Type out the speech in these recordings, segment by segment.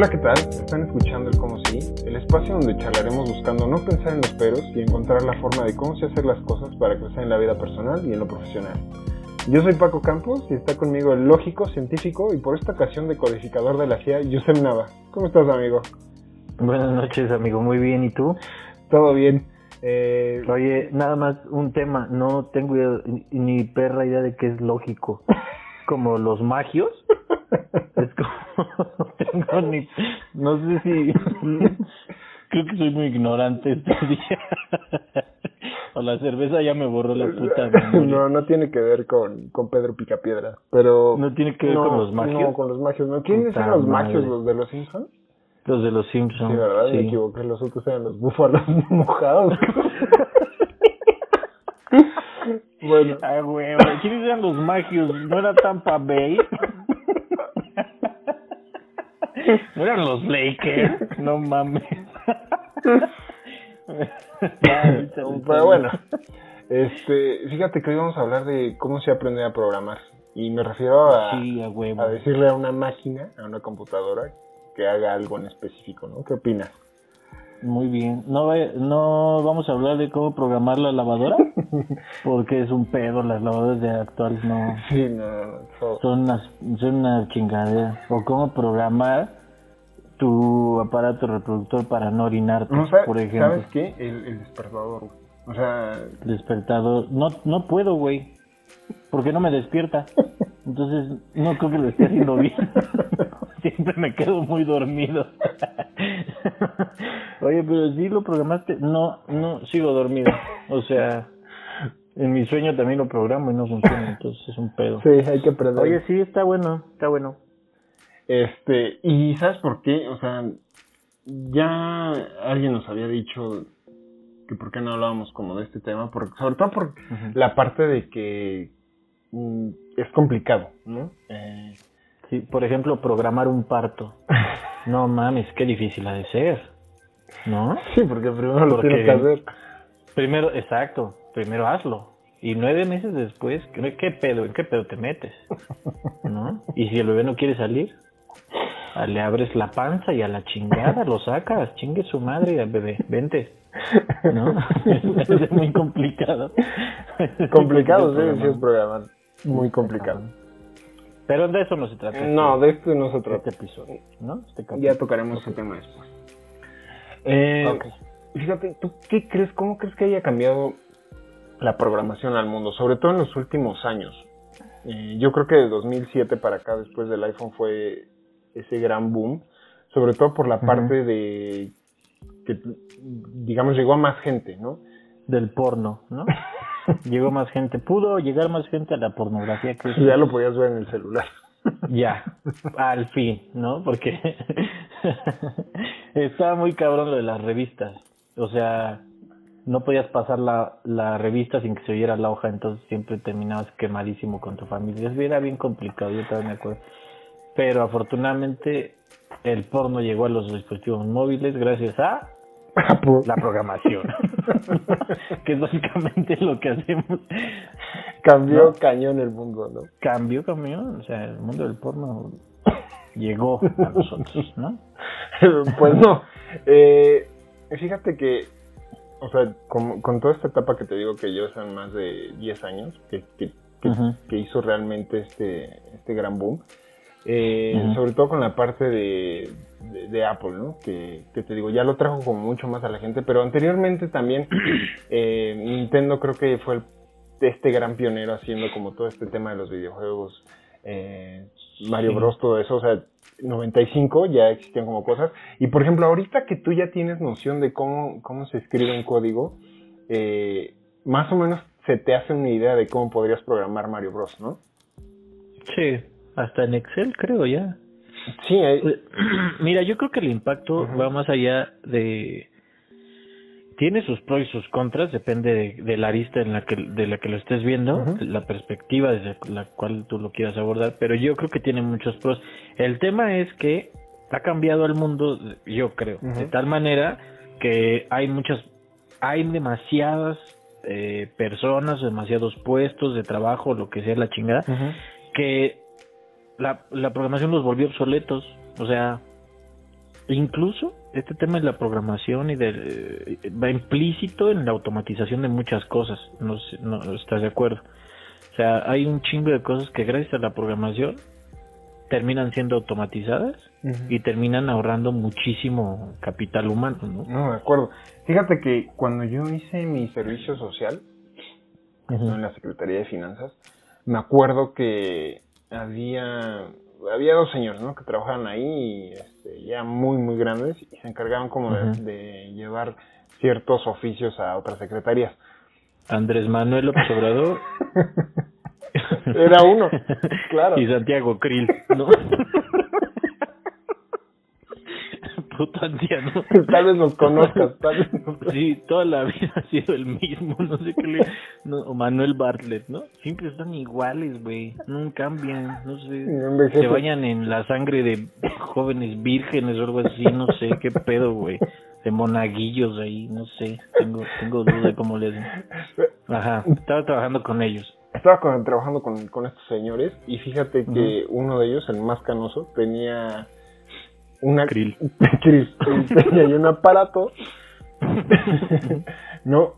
Hola, ¿qué tal? Están escuchando el Cómo Sí, el espacio donde charlaremos buscando no pensar en los peros y encontrar la forma de cómo se hacer las cosas para crecer en la vida personal y en lo profesional. Yo soy Paco Campos y está conmigo el lógico, científico y por esta ocasión decodificador de la CIA, Yusef Nava. ¿Cómo estás, amigo? Buenas noches, amigo. Muy bien. ¿Y tú? Todo bien. Eh... Oye, nada más un tema. No tengo ni perra idea de qué es lógico. Como los magios. Es como... tengo ni... No sé si... Creo que soy muy ignorante este día. o la cerveza ya me borró la puta No, no tiene que ver con, con Pedro Picapiedra, pero... ¿No tiene que ver con los magios? No, con los magios. ¿No? ¿Quiénes son los magios? ¿Los de los Simpsons? Los de los Simpsons. Sí, ¿verdad? Me equivoqué. Los otros eran los búfalos mojados. Bueno. Ay, güey, ¿quiénes eran los magios? ¿No era Tampa Bay? ¿No eran los Lakers? No mames. Pero bueno, este, fíjate que hoy vamos a hablar de cómo se aprende a programar. Y me refiero a, a, decirle a una máquina, a una computadora, que haga algo en específico, ¿no? ¿Qué opinas? Muy bien. ¿No, no vamos a hablar de cómo programar la lavadora? Porque es un pedo, las lavadoras de actuales no... Sí, no, Son, unas, son una chingadera. O cómo programar tu aparato reproductor para no orinarte, por ejemplo. ¿Sabes qué? El, despertador. O sea... Despertador. No, no puedo, güey. Porque no me despierta. Entonces, no creo que lo esté haciendo bien. Siempre me quedo muy dormido. Oye, pero si lo programaste, no, no, sigo dormido. O sea, en mi sueño también lo programo y no funciona, entonces es un pedo. Sí, hay que aprender. Oye, sí, está bueno, está bueno. Este, y ¿sabes por qué? O sea, ya alguien nos había dicho que por qué no hablábamos como de este tema, porque, sobre todo por la parte de que mm, es complicado, ¿no? Eh, sí, por ejemplo, programar un parto. no mames, qué difícil ha de ser. ¿No? Sí, porque primero lo tienes que hacer. Primero, exacto, primero hazlo. Y nueve meses después, ¿qué pedo? ¿En qué pedo te metes? ¿No? Y si el bebé no quiere salir, ah, le abres la panza y a la chingada lo sacas, chingue su madre, bebé, vente. ¿No? es muy complicado. Complicado, sí, es programar. Muy complicado. Pero de eso no se trata. No, de esto no se trata. Este episodio, ¿no? Este ya tocaremos ese tema después. Eh, Fíjate, ¿tú qué crees? ¿Cómo crees que haya cambiado la programación al mundo? Sobre todo en los últimos años. Eh, yo creo que de 2007 para acá, después del iPhone, fue ese gran boom. Sobre todo por la parte de que, digamos, llegó a más gente, ¿no? Del porno, ¿no? llegó más gente. Pudo llegar más gente a la pornografía que... Ya lo podías ver en el celular. ya, al fin, ¿no? Porque estaba muy cabrón lo de las revistas. O sea, no podías pasar la, la revista sin que se oyera la hoja, entonces siempre terminabas quemadísimo con tu familia. Era bien complicado, yo también me acuerdo. Pero afortunadamente el porno llegó a los dispositivos móviles gracias a la programación. que es básicamente lo que hacemos. Cambió cañón el mundo, ¿no? Cambió cañón, o sea, el mundo del porno llegó a nosotros, ¿no? pues no. Eh, fíjate que, o sea, con, con, toda esta etapa que te digo que yo son más de 10 años, que, que, que, hizo realmente este, este gran boom, eh, sobre todo con la parte de, de, Apple, ¿no? Que, que, te digo, ya lo trajo como mucho más a la gente, pero anteriormente también eh, Nintendo creo que fue el, este gran pionero haciendo como todo este tema de los videojuegos, eh, Mario Bros, todo eso, o sea, 95 ya existían como cosas. Y por ejemplo, ahorita que tú ya tienes noción de cómo, cómo se escribe un código, eh, más o menos se te hace una idea de cómo podrías programar Mario Bros, ¿no? Sí, hasta en Excel creo ya. Sí, pues, mira, yo creo que el impacto va más allá de tiene sus pros y sus contras, depende de, la arista en la que, de la que lo estés viendo, la perspectiva desde la cual tú lo quieras abordar, pero yo creo que tiene muchos pros. El tema es que ha cambiado el mundo, yo creo, de tal manera que hay muchas, hay demasiadas eh, personas, demasiados puestos de trabajo, lo que sea la chingada, que la, la programación los volvió obsoletos, o sea, incluso este tema de la programación y de eh, va implícito en la automatización de muchas cosas, no, no estás de acuerdo. O sea, hay un chingo de cosas que gracias a la programación terminan siendo automatizadas y terminan ahorrando muchísimo capital humano, ¿no? No, de acuerdo. Fíjate que cuando yo hice mi servicio social en la Secretaría de Finanzas, me acuerdo que había había dos señores, ¿no? Que trabajaban ahí, este, ya muy, muy grandes, y se encargaban como de, llevar ciertos oficios a otras secretarías. Andrés Manuel López Obrador. Era uno, claro. Y Santiago Krill, ¿no? Puto anciano. Tal vez nos conozcas, tal vez Sí, toda la vida ha sido el mismo, no sé qué le... No, o Manuel Bartlett, ¿no? Siempre están iguales, güey, no cambian, no sé. Se bañan en la sangre de jóvenes vírgenes o algo así, no sé, qué pedo, güey de monaguillos ahí, no sé, tengo, tengo duda de cómo le hacen. Ajá, estaba trabajando con ellos. Estaba trabajando con, con, estos señores y fíjate que uno de ellos, el más canoso, tenía una... Krill. tenía un aparato. no,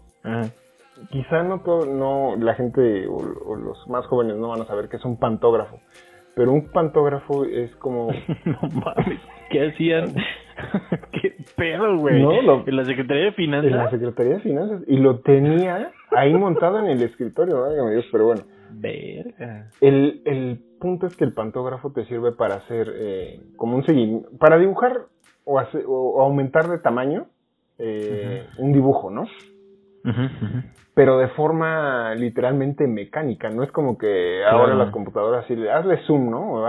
quizá no todo, no, la gente o, los más jóvenes no van a saber que es un pantógrafo. Pero un pantógrafo es como... no mames, ¿qué hacían? ¿Qué pedo, güey? No, en la Secretaría de Finanzas. En la Secretaría de Finanzas. Y lo tenía ahí montado en el escritorio, Dios, pero bueno. Verga. El, el punto es que el pantógrafo te sirve para hacer eh, como un seguimiento, para dibujar o, o, aumentar de tamaño eh, un dibujo, ¿no? pero de forma literalmente mecánica, no es como que ahora las computadoras así, hazle zoom, ¿no?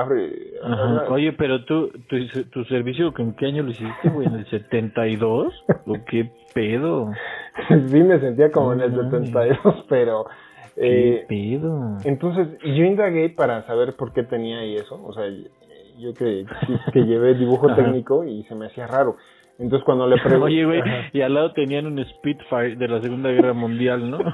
Oye, pero tú, tu, tu servicio, ¿en qué año lo hiciste, güey? ¿En el 72? ¿O qué pedo? sí me sentía como en el 72, pero... ¿Qué eh, pedo? Entonces, yo indagué para saber por qué tenía ahí eso, o sea, yo que, que llevé dibujo técnico y se me hacía raro. Entonces cuando le pregunté... Oye, güey, y al lado tenían un Spitfire de la Segunda Guerra Mundial, ¿no?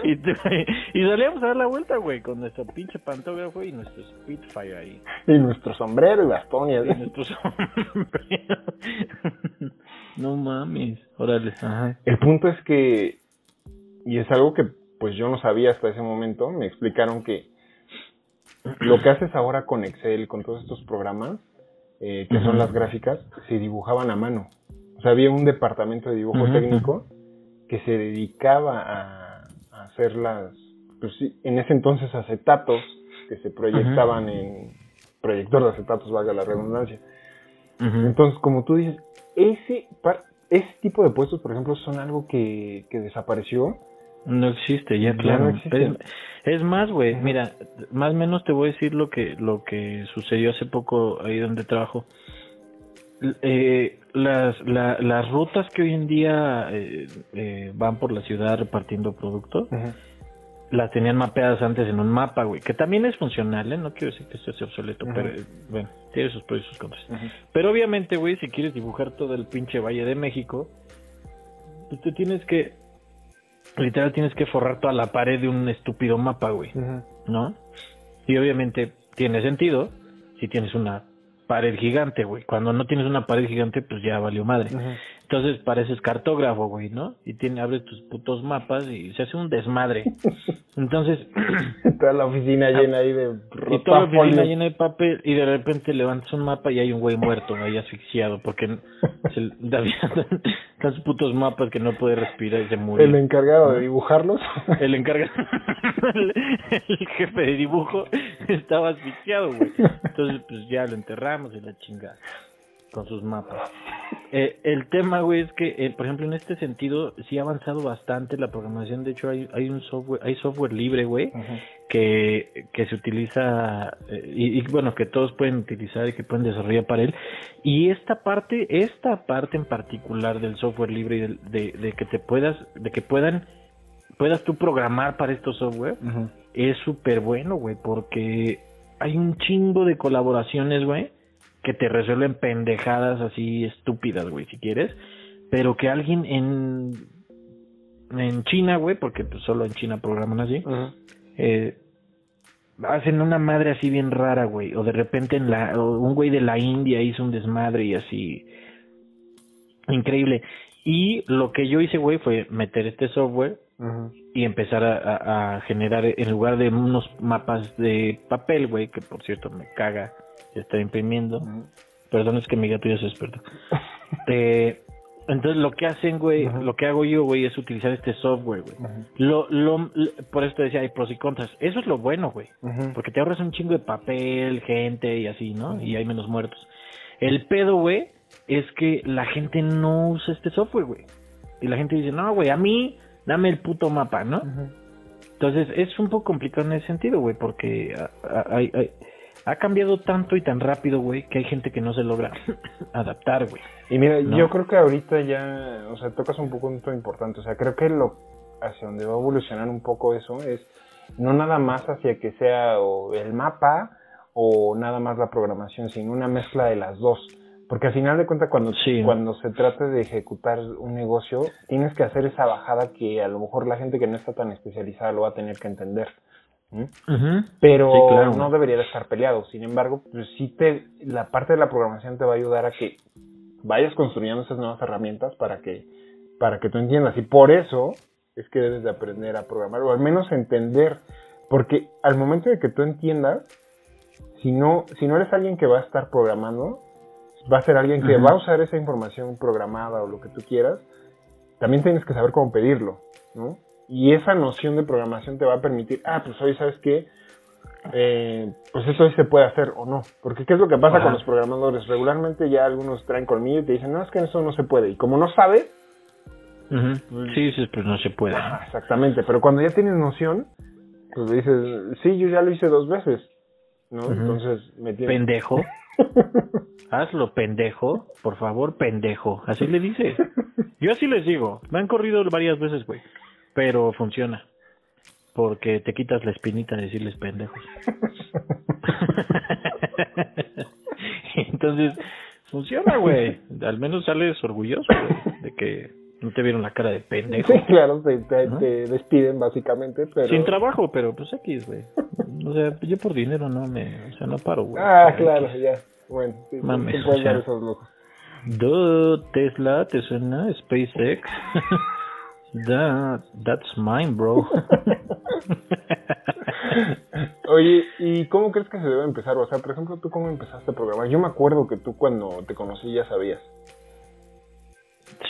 y, y salíamos a dar la vuelta, güey, con nuestro pinche pantógrafo y nuestro Spitfire ahí. Y nuestro sombrero y bastón y, y nuestro sombrero. no mames, órale. Ajá. El punto es que, y es algo que pues yo no sabía hasta ese momento, me explicaron que lo que haces ahora con Excel, con todos estos programas, eh, que son las gráficas, se dibujaban a mano. O sea, había un departamento de dibujo técnico que se dedicaba a, hacer las, pues en ese entonces acetatos que se proyectaban en proyector de acetatos, valga la redundancia. Entonces, como tú dices, ese, ese tipo de puestos, por ejemplo, son algo que, que desapareció no existe, ya claro. Es, más, güey, mira, más o menos te voy a decir lo que lo que sucedió hace poco ahí donde trabajo. Eh, las, las rutas que hoy en día eh, eh, van por la ciudad repartiendo productos, las tenían mapeadas antes en un mapa, güey, que también es funcional, ¿eh? No quiero decir que esto sea obsoleto, pero bueno, tiene sus pros y sus contras. Pero obviamente, güey, si quieres dibujar todo el pinche Valle de México, pues tú tienes que literal tienes que forrar toda la pared de un estúpido mapa, güey. ¿No? Y obviamente tiene sentido si tienes una pared gigante, güey. Cuando no tienes una pared gigante, pues ya valió madre. Entonces pareces cartógrafo, güey, ¿no? Y tiene, abres tus putos mapas y se hace un desmadre. Entonces... toda la oficina llena ahí de... Y toda la oficina llena de papel y de repente levantas un mapa y hay un güey muerto ahí asfixiado porque se, están sus putos mapas que no puede respirar y se murió. El encargado de dibujarlos. El encargado... el, jefe de dibujo estaba asfixiado, güey. Entonces pues ya lo enterramos y la chingada con sus mapas. Eh, el tema, güey, es que, eh, por ejemplo, en este sentido, sí ha avanzado bastante la programación. De hecho, hay, hay un software, hay software libre, güey, que, que se utiliza eh, y, bueno, que todos pueden utilizar y que pueden desarrollar para él. Y esta parte, esta parte en particular del software libre y de, de, que te puedas, de que puedan, puedas tú programar para estos software, es súper bueno, güey, porque hay un chingo de colaboraciones, güey que te resuelven pendejadas así estúpidas, güey, si quieres, pero que alguien en en China, güey, porque pues solo en China programan así, eh, hacen una madre así bien rara, güey. O de repente en la, un güey de la India hizo un desmadre y así. Increíble. Y lo que yo hice, güey, fue meter este software y empezar a, generar, en lugar de unos mapas de papel, güey, que por cierto me caga estar imprimiendo. Perdón, es que mi gato ya se despertó. eh, entonces lo que hacen, güey, lo que hago yo, güey, es utilizar este software, güey. lo, lo, por eso te decía, hay pros y contras. Eso es lo bueno, güey. Porque te ahorras un chingo de papel, gente y así, ¿no? Y hay menos muertos. El pedo, güey, es que la gente no usa este software, güey. Y la gente dice, no, güey, a mí dame el puto mapa, ¿no? Entonces es un poco complicado en ese sentido, güey, porque hay, hay, ha cambiado tanto y tan rápido, güey, que hay gente que no se logra adaptar, güey. Y mira, yo creo que ahorita ya, o sea, tocas un punto importante, o sea, creo que lo hacia donde va a evolucionar un poco eso es no nada más hacia que sea o el mapa o nada más la programación, sino una mezcla de las dos. Porque al final de cuentas, cuando, cuando se trate de ejecutar un negocio, tienes que hacer esa bajada que a lo mejor la gente que no está tan especializada lo va a tener que entender. Pero no debería de estar peleado. Sin embargo, pues sí te, la parte de la programación te va a ayudar a que vayas construyendo esas nuevas herramientas para que, para que tú entiendas. Y por eso es que debes de aprender a programar, o al menos entender. Porque al momento de que tú entiendas, si no, si no eres alguien que va a estar programando, va a ser alguien que va a usar esa información programada o lo que tú quieras, también tienes que saber cómo pedirlo, ¿no? Y esa noción de programación te va a permitir, ah, pues hoy sabes que, eh, pues eso hoy se puede hacer o no. Porque ¿qué es lo que pasa con los programadores? Regularmente ya algunos traen colmillo y te dicen, no, es que eso no se puede. Y como no sabes... Pues sí, sí, pues no se puede. exactamente, pero cuando ya tienes noción, pues dices, sí, yo ya lo hice dos veces. ¿no? Entonces me Pendejo. Hazlo, pendejo. Por favor, pendejo. Así le dices. Yo así les digo. Me han corrido varias veces, güey pero funciona. Porque te quitas la espinita de decirles pendejos. Entonces, funciona, güey. Al menos sales orgulloso, de que no te vieron la cara de pendejo. Sí, claro, te, despiden básicamente, pero... Sin trabajo, pero pues X, güey. O sea, yo por dinero no me... O sea, no paro, güey. Ah, claro, ya. Bueno, sí, Mames, puedes dar esos lujos. Tesla, ¿te suena? SpaceX. That, that's mine, bro. Oye, ¿y cómo crees que se debe empezar? O sea, por ejemplo, ¿tú cómo empezaste a programar? Yo me acuerdo que tú cuando te conocí ya sabías.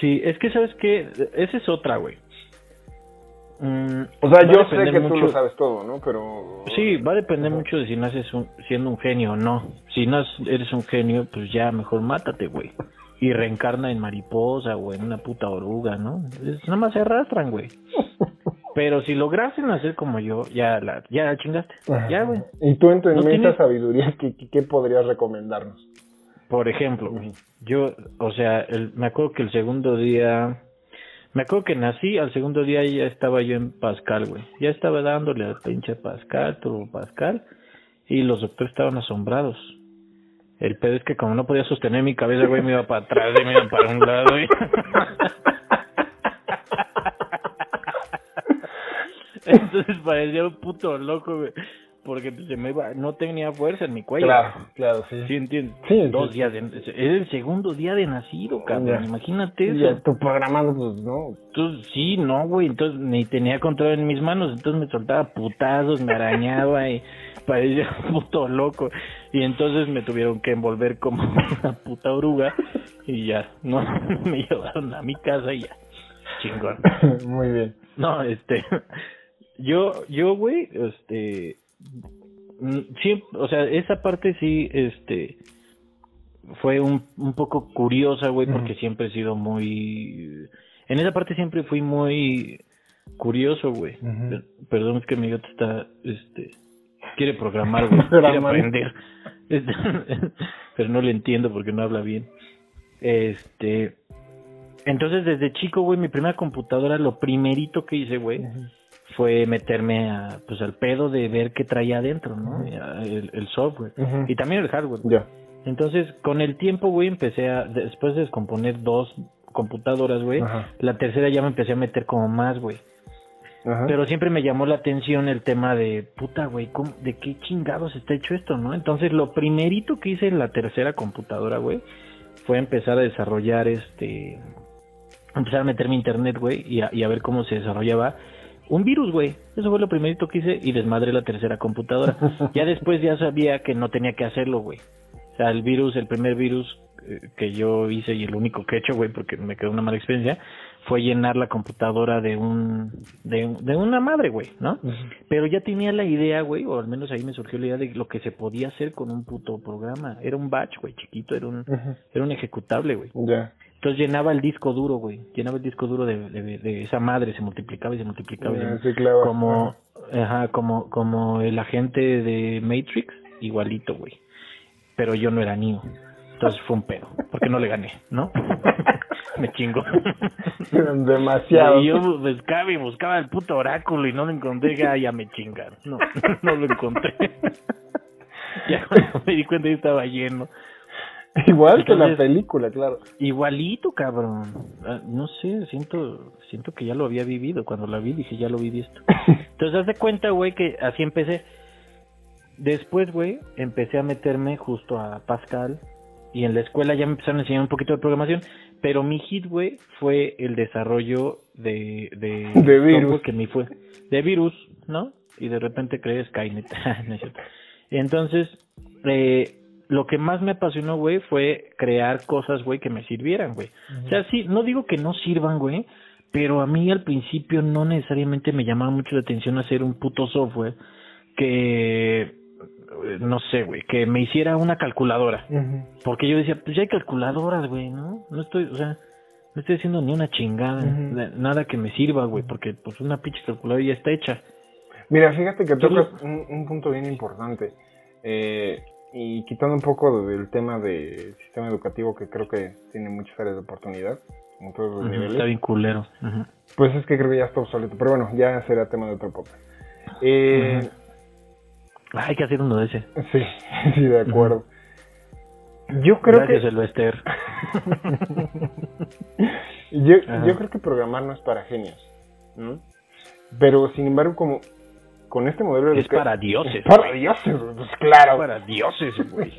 Sí, es que sabes que esa es otra, güey. Mm, o sea, yo sé que tú lo sabes todo, ¿no? Pero... Sí, va a depender mucho de si naces un, siendo un genio o no. Si no eres un genio, pues ya mejor mátate, güey y reencarna en mariposa o en una puta oruga, ¿no? nada más se arrastran, güey. Pero si lograsen hacer como yo, ya la, ya chingaste. Ya, güey. Y tú en tu inmensa sabiduría, ¿qué, ¿qué, podrías recomendarnos? Por ejemplo, yo, o sea, el, me acuerdo que el segundo día, me acuerdo que nací, al segundo día ya estaba yo en Pascal, güey. Ya estaba dándole al pinche Pascal, turbo Pascal, y los doctores estaban asombrados. El pedo es que como no podía sostener mi cabeza, güey, me iba para atrás y me iba para un lado. Y... Entonces parecía un puto loco, güey. Porque se me iba, no tenía fuerza en mi cuello. Claro, claro, sí. ¿Sí entiendes? Sí, Dos días de, es el segundo día de nacido, cabrón. Imagínate eso. Ya, tu programado, pues, no. Entonces, sí, no, güey. Entonces, ni tenía control en mis manos. Entonces me soltaba putazos, me arañaba y parecía un puto loco. Y entonces me tuvieron que envolver como una puta oruga. Y ya, no, me llevaron a mi casa y ya. Chingón. Muy bien. No, este. Yo, yo, güey, este Mm, sí, o sea, esa parte sí, este, fue un, un poco curiosa, güey, porque siempre he sido muy... En esa parte siempre fui muy curioso, güey. Perdón, es que mi gato está, este, quiere programar, güey, quiere aprender. Pero no le entiendo porque no habla bien. Este, entonces desde chico, güey, mi primera computadora, lo primerito que hice, güey, fue meterme a, pues al pedo de ver qué traía adentro, ¿no? el, software y también el hardware. Ya. Entonces, con el tiempo, güey, empecé a, después de descomponer dos computadoras, güey, la tercera ya me empecé a meter como más, güey. Pero siempre me llamó la atención el tema de, puta, güey, ¿de qué chingados está hecho esto, no? Entonces, lo primerito que hice en la tercera computadora, güey, fue empezar a desarrollar este. Empezar a meterme internet, güey, y a, y a ver cómo se desarrollaba un virus, güey. Eso fue lo primerito que hice y desmadré la tercera computadora. ya después ya sabía que no tenía que hacerlo, güey. O sea, el virus, el primer virus eh, que yo hice y el único que he hecho, güey, porque me quedó una mala experiencia, fue llenar la computadora de un de, una madre, güey, ¿no? Pero ya tenía la idea, güey, o al menos ahí me surgió la idea de lo que se podía hacer con un puto programa. Era un batch, güey, chiquito, era un era un ejecutable, güey. Ya. Entonces llenaba el disco duro, güey. Llenaba el disco duro de, de, esa madre, se multiplicaba y se multiplicaba. Como, ajá, como, como el agente de Matrix, igualito, güey. Pero yo no era niño. Entonces fue un pedo, porque no le gané, ¿no? me chingo. Demasiado. Y yo buscaba y buscaba el puto oráculo y no lo encontré, ya, ya me chingaron. No, no lo encontré. ya cuando me di cuenta ya estaba lleno. Igual que la película, claro. Igualito, cabrón. Ah, no sé, siento siento que ya lo había vivido. Cuando la vi dije, ya lo vi esto. Entonces, haz de cuenta, güey, que así empecé. Después, güey, empecé a meterme justo a Pascal, y en la escuela ya me empezaron a enseñar un poquito de programación, pero mi hit, güey, fue el desarrollo de, de, de virus. que me fue, de virus, ¿no? Y de repente crees Skynet, no es cierto. Entonces, eh, lo que más me apasionó, güey, fue crear cosas, güey, que me sirvieran, güey. O sea, sí, no digo que no sirvan, güey, pero a mí al principio no necesariamente me llamaba mucho la atención hacer un puto software que no sé, güey, que me hiciera una calculadora. Porque yo decía, pues ya hay calculadoras, güey, ¿no? No estoy, o sea, no estoy haciendo ni una chingada, nada que me sirva, güey, porque pues una pinche calculadora ya está hecha. Mira, fíjate que tocas un, punto bien importante. Eh, y quitando un poco del tema del sistema educativo que creo que tiene muchas áreas de oportunidad en todos los niveles. Está bien culero. Pues es que creo que ya está obsoleto. Pero bueno, ya será tema de otro podcast. Eh, hay que hacer uno de ese. Sí, sí, de acuerdo. Yo creo Gracias, que. Elvester. yo, yo creo que programar no es para genios. Pero sin embargo, como con este modelo de. Es para dioses. para dioses, pues claro. para dioses, güey.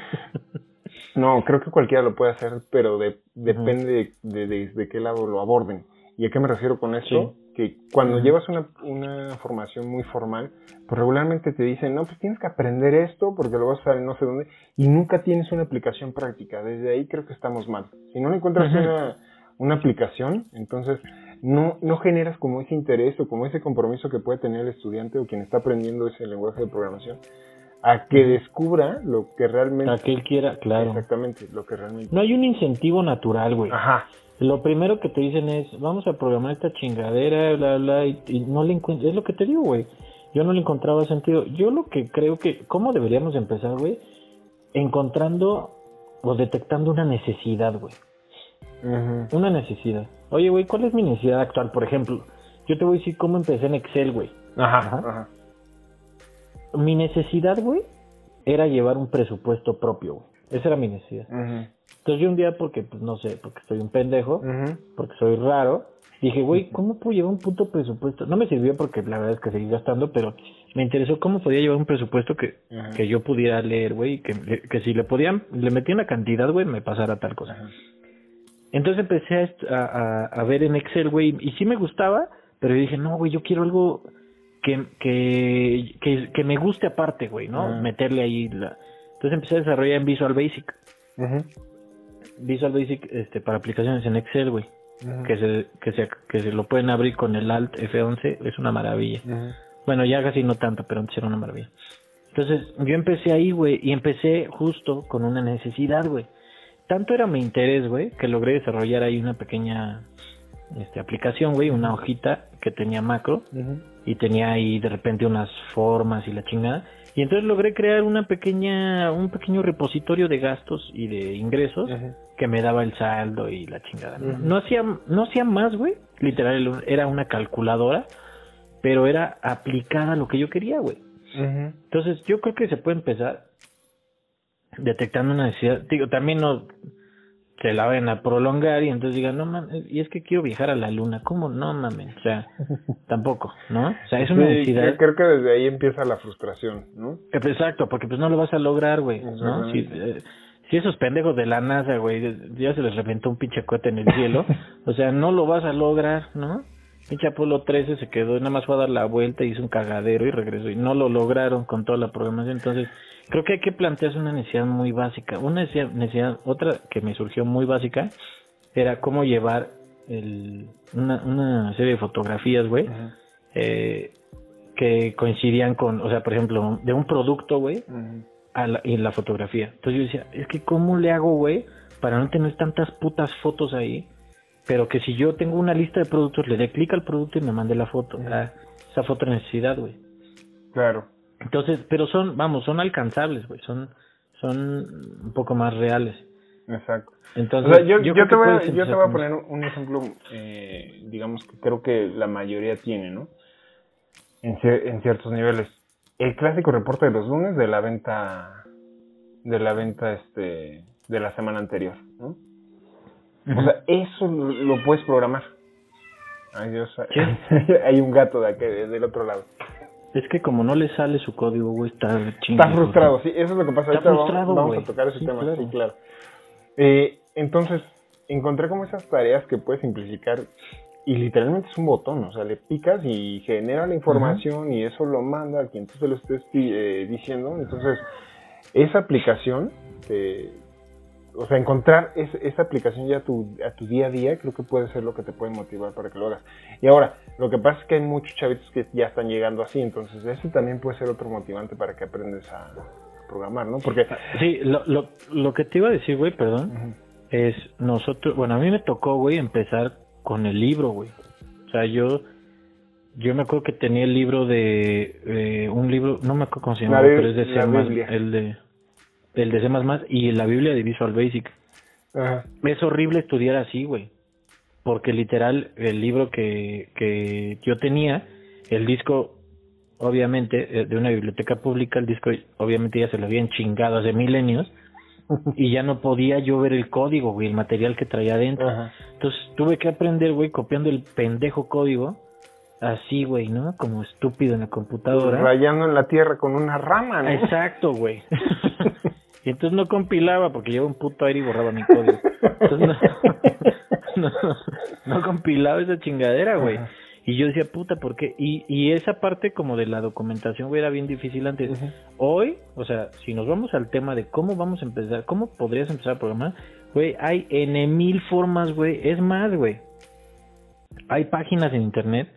no, creo que cualquiera lo puede hacer, pero depende de, de, qué lado lo aborden. ¿Y a qué me refiero con esto? Que cuando llevas una, una, formación muy formal, pues regularmente te dicen, no, pues tienes que aprender esto porque lo vas a hacer no sé dónde, y nunca tienes una aplicación práctica. Desde ahí creo que estamos mal. Si no encuentras una, una aplicación, entonces no, no generas como ese interés o como ese compromiso que puede tener el estudiante o quien está aprendiendo ese lenguaje de programación a que descubra lo que realmente... A que él quiera, claro. Exactamente, lo que realmente... No hay un incentivo natural, güey. Ajá. Lo primero que te dicen es, vamos a programar esta chingadera, bla, bla, y, no le encuentro, es lo que te digo, güey. Yo no le encontraba sentido. Yo lo que creo que, ¿cómo deberíamos empezar, güey? Encontrando o detectando una necesidad, güey. Una necesidad. Oye, güey, ¿cuál es mi necesidad actual? Por ejemplo, yo te voy a decir cómo empecé en Excel, güey. Ajá, ajá. Mi necesidad, güey, era llevar un presupuesto propio, güey. Esa era mi necesidad. Entonces yo un día, porque, pues no sé, porque soy un pendejo, porque soy raro, dije, güey, ¿cómo puedo llevar un puto presupuesto? No me sirvió porque la verdad es que seguí gastando, pero me interesó cómo podía llevar un presupuesto que, que yo pudiera leer, güey, que, que si le podían, le metía una cantidad, güey, me pasara tal cosa. Entonces empecé a, a, ver en Excel, güey, y sí me gustaba, pero dije, no, güey, yo quiero algo que, que, que, me guste aparte, güey, ¿no? Meterle ahí la... Entonces empecé a desarrollar en Visual Basic. Visual Basic este, para aplicaciones en Excel, güey. que, se, que, se, que se lo pueden abrir con el Alt F11, es una maravilla. Bueno, ya casi no tanto, pero antes era una maravilla. Entonces yo empecé ahí, güey, y empecé justo con una necesidad, güey. Tanto era mi interés, güey, que logré desarrollar ahí una pequeña este, aplicación, güey, una hojita que tenía macro y tenía ahí de repente unas formas y la chingada. Y entonces logré crear una pequeña, un pequeño repositorio de gastos y de ingresos que me daba el saldo y la chingada. No hacía, no hacía más, güey. Literal, era una calculadora, pero era aplicada a lo que yo quería, güey. Entonces yo creo que se puede empezar detectando una necesidad. Digo, también no, se la vayan a prolongar y entonces digan, no mames, y es que quiero viajar a la luna, ¿cómo no mames? O sea, tampoco, ¿no? O sea, es una necesidad. Creo que desde ahí empieza la frustración, ¿no? Exacto, porque pues no lo vas a lograr, güey, ¿no? Si, eh, si esos pendejos de la NASA, güey, ya se les reventó un pinche cohete en el cielo, o sea, no lo vas a lograr, ¿no? Pinche Apolo 13 se quedó, nada más fue a dar la vuelta, hizo un cagadero y regresó, y no lo lograron con toda la programación, entonces creo que hay que plantearse una necesidad muy básica. Una necesidad, otra que me surgió muy básica, era cómo llevar el, una, una serie de fotografías, güey, eh, que coincidían con, o sea, por ejemplo, de un producto, güey, la, y la fotografía. Entonces yo decía, es que cómo le hago, güey, para no tener tantas putas fotos ahí, pero que si yo tengo una lista de productos, le dé clic al producto y me mande la foto. Ah, esa foto necesidad, güey. Claro. Entonces, pero son, vamos, son alcanzables, güey, son, son un poco más reales. Exacto. Entonces, yo, yo, te voy, a, yo te voy a poner un ejemplo, eh, digamos que creo que la mayoría tiene, ¿no? En, en ciertos niveles. El clásico reporte de los lunes de la venta, de la venta, este, de la semana anterior, ¿no? O sea, eso lo, puedes programar. Ay, Dios, hay un gato de aquí, del otro lado. Es que como no le sale su código, güey, está chingado. Está frustrado, sí, eso es lo que pasa. Está frustrado, vamos, a tocar ese tema, sí, claro. Eh, entonces, encontré como esas tareas que puedes simplificar y literalmente es un botón, o sea, le picas y genera la información y eso lo manda a quien tú se lo estés eh, diciendo. Entonces, esa aplicación te, o sea, encontrar esa aplicación ya a tu, a tu día a día creo que puede ser lo que te puede motivar para que lo hagas. Y ahora, lo que pasa es que hay muchos chavitos que ya están llegando así, entonces ese también puede ser otro motivante para que aprendes a programar, ¿no? Porque... Sí, lo, lo, lo que te iba a decir, güey, perdón, es nosotros, bueno, a mí me tocó, güey, empezar con el libro, güey. O sea, yo... Yo me acuerdo que tenía el libro de... un libro, no me acuerdo cómo se llama, pero es de el de el de C++ y la Biblia de Visual Basic. Es horrible estudiar así, güey. Porque literal, el libro que, que yo tenía, el disco, obviamente, eh, de una biblioteca pública, el disco obviamente ya se lo habían chingado hace milenios. y ya no podía yo ver el código, güey, el material que traía adentro. Entonces tuve que aprender, güey, copiando el pendejo código. Así, güey, ¿no? Como estúpido en la computadora. Rayando en la tierra con una rama, ¿no? Exacto, güey. Y entonces no compilaba porque llevaba un puto aire y borraba mi código. Entonces no, no, compilaba esa chingadera, güey. Y yo decía, puta, ¿por qué? Y, y esa parte como de la documentación, güey, era bien difícil antes. Hoy, o sea, si nos vamos al tema de cómo vamos a empezar, cómo podrías empezar a programar, güey, hay en mil formas, güey. Es más, güey. Hay páginas en internet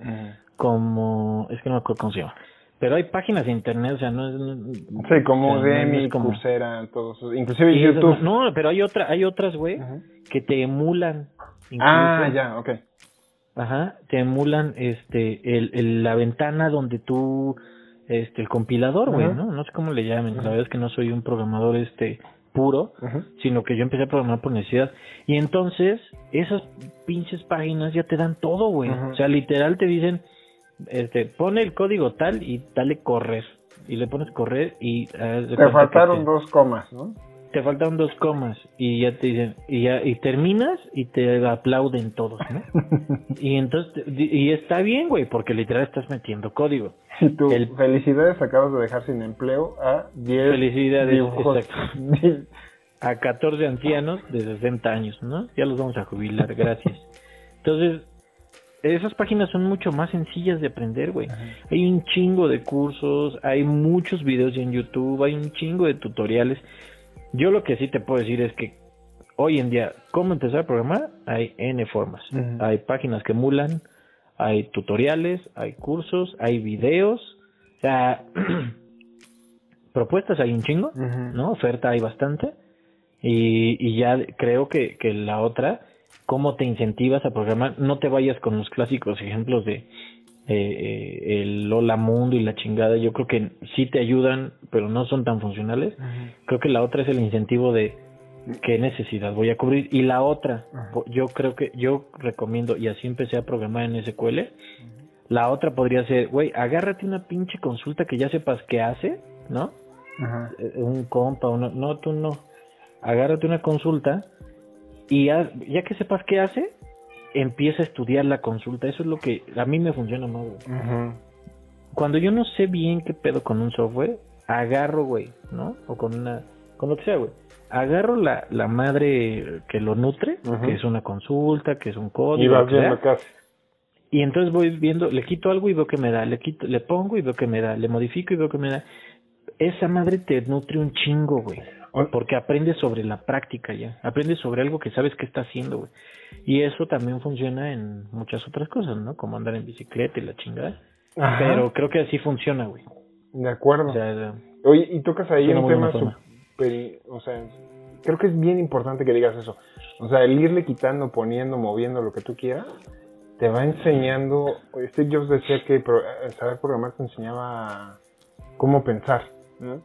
como, es que no me acuerdo cómo se llama pero hay páginas de internet, o sea, no es... sí, como de mi Coursera, todos, inclusive YouTube. no, pero hay otra, hay otras, güey, que te emulan. Ah, ya, ok. Ajá, te emulan este, el, el, la ventana donde tú, este, el compilador, güey, ¿no? No sé cómo le llamen, la verdad es que no soy un programador, este, puro, sino que yo empecé a programar por necesidad. Y entonces, esas pinches páginas ya te dan todo, güey. O sea, literal te dicen este, pone el código tal y dale correr. Y le pones correr y... te faltaron dos comas, ¿no? Te faltaron dos comas y ya te dicen, y ya, y terminas y te aplauden todos, ¿no? y entonces, y está bien, güey, porque literal estás metiendo código. Y tú, felicidades, acabas de dejar sin empleo a 10 Felicidades, exacto. a 14 ancianos de 60 años, ¿no? Ya los vamos a jubilar, gracias. Entonces, esas páginas son mucho más sencillas de aprender, güey. Hay un chingo de cursos, hay muchos videos en YouTube, hay un chingo de tutoriales. Yo lo que sí te puedo decir es que hoy en día, ¿cómo empezar a programar? Hay N formas. Hay páginas que emulan, hay tutoriales, hay cursos, hay videos. O sea, propuestas hay un chingo, ¿no? Oferta hay bastante. Y, y ya creo que, que la otra cómo te incentivas a programar. No te vayas con los clásicos ejemplos de eh, el Lola Mundo y la chingada. Yo creo que sí te ayudan, pero no son tan funcionales. Creo que la otra es el incentivo de qué necesidad voy a cubrir. Y la otra, yo creo que yo recomiendo, y así empecé a programar en SQL. La otra podría ser, güey, agárrate una pinche consulta que ya sepas qué hace, ¿no? Eh, un compa, no, tú no. Agárrate una consulta Y ya, que sepas qué hace, empieza a estudiar la consulta. Eso es lo que a mí me funciona más, güey. Cuando yo no sé bien qué pedo con un software, agarro, güey, ¿no? O con una, con lo que sea, güey. Agarro la, la madre que lo nutre, que es una consulta, que es un código. Y vas viendo hace. Y entonces voy viendo, le quito algo y veo que me da, le quito, le pongo y veo que me da, le modifico y veo que me da. Esa madre te nutre un chingo, güey. Porque aprendes sobre la práctica ya. Aprendes sobre algo que sabes que está haciendo, güey. Y eso también funciona en muchas otras cosas, ¿no? Como andar en bicicleta y la chingada. Pero creo que así funciona, güey. De acuerdo. Oye, y tocas ahí un tema super, o sea, creo que es bien importante que digas eso. O sea, el irle quitando, poniendo, moviendo lo que tú quieras, te va enseñando. Steve Jobs decía que saber programar te enseñaba cómo pensar, ¿no?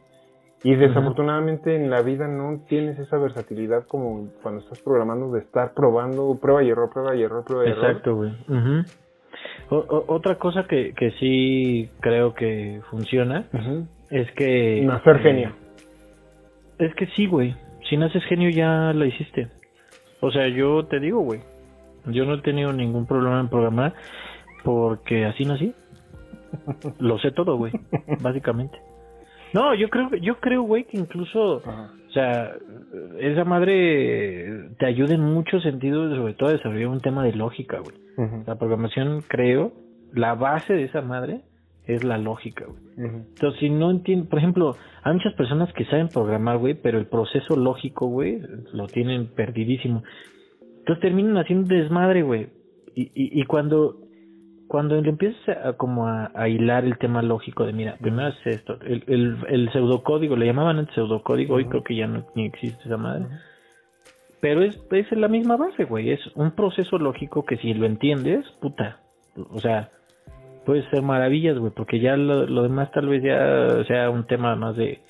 Y desafortunadamente en la vida no tienes esa versatilidad como cuando estás programando de estar probando prueba y error, prueba y error, prueba y error. Exacto, güey. otra cosa que, que sí creo que funciona es que... Nacer eh, genio. Es que sí, güey. Si naces genio ya la hiciste. O sea, yo te digo, güey. Yo no he tenido ningún problema en programar porque así nací. Lo sé todo, güey. básicamente. No, yo creo, yo creo, güey, que incluso, o sea, esa madre te ayuda en muchos sentidos, sobre todo a desarrollar un tema de lógica, güey. La programación, creo, la base de esa madre es la lógica, güey. Entonces, si no entiendo, por ejemplo, hay muchas personas que saben programar, güey, pero el proceso lógico, güey, lo tienen perdidísimo. Entonces terminan haciendo desmadre, güey. Y, y, y cuando cuando le empiezas a, como a, hilar el tema lógico de, mira, primero es esto, el, el, el pseudocódigo, le llamaban el pseudocódigo, hoy creo que ya no ni existe esa madre. Pero es, es la misma base, güey, es un proceso lógico que si lo entiendes, puta, o sea, puede ser maravillas, güey, porque ya lo, lo, demás tal vez ya sea un tema más de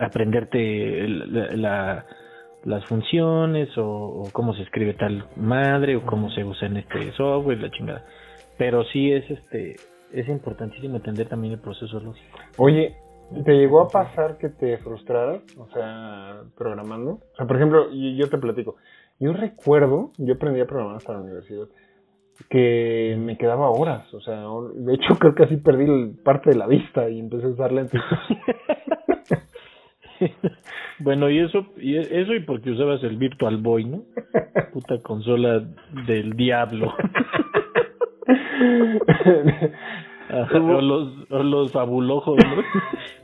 aprenderte la las funciones o, cómo se escribe tal madre o cómo se usa en este software, la chingada. Pero sí es este es importantísimo entender también el proceso lógico. Oye, ¿te llegó a pasar que te frustraras, o sea, programando? O sea, por ejemplo, yo te platico. Yo recuerdo, yo aprendí a programar hasta la universidad, que me quedaba horas, o sea, de hecho creo que así perdí parte de la vista y empecé a usar lentes. Bueno, y eso, y eso y porque usabas el Virtual Boy, ¿no? Puta consola del diablo. o los, o los fabulojos, ¿no?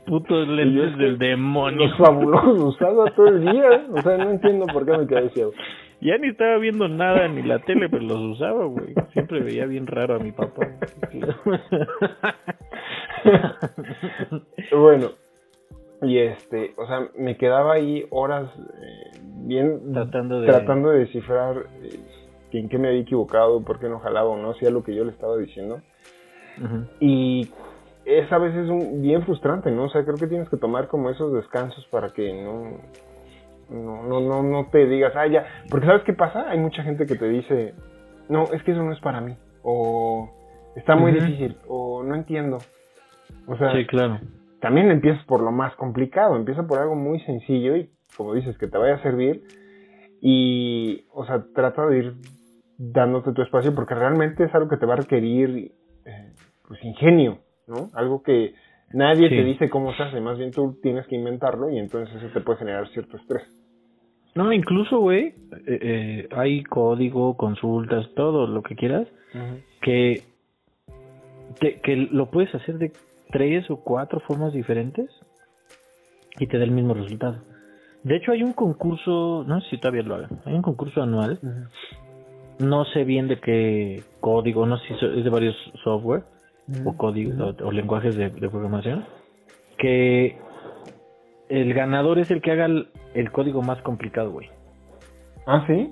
Putos lentes del demonio. Los fabulosos usaba todo el día, o sea, no entiendo por qué me quedé ciego. Ya ni estaba viendo nada ni la tele, pero los usaba, güey. Siempre veía bien raro a mi papá. bueno, y este, o sea, me quedaba ahí horas eh, bien tratando de, tratando de descifrar eh, en qué me había equivocado, por qué no jalaba o no hacía lo que yo le estaba diciendo. Y es a veces un, bien frustrante, ¿no? O sea, creo que tienes que tomar como esos descansos para que no, no, no, no, no te digas, ah, ya. Porque ¿sabes qué pasa? Hay mucha gente que te dice, no, es que eso no es para mí. O está muy difícil. O no entiendo. O sea, sí, claro también empiezas por lo más complicado, empieza por algo muy sencillo y como dices, que te vaya a servir y, o sea, trata de ir dándote tu espacio porque realmente es algo que te va a requerir, eh, pues, ingenio, ¿no? Algo que nadie te dice cómo se hace, más bien tú tienes que inventarlo y entonces eso te puede generar cierto estrés. No, incluso, güey, eh, eh, hay código, consultas, todo lo que quieras, que, que lo puedes hacer de tres o cuatro formas diferentes y te da el mismo resultado. De hecho, hay un concurso, no sé si todavía lo hagan, hay un concurso anual. No sé bien de qué código, no sé si es de varios software o códigos o, lenguajes de, programación. Que el ganador es el que haga el, código más complicado, güey. Ah, sí.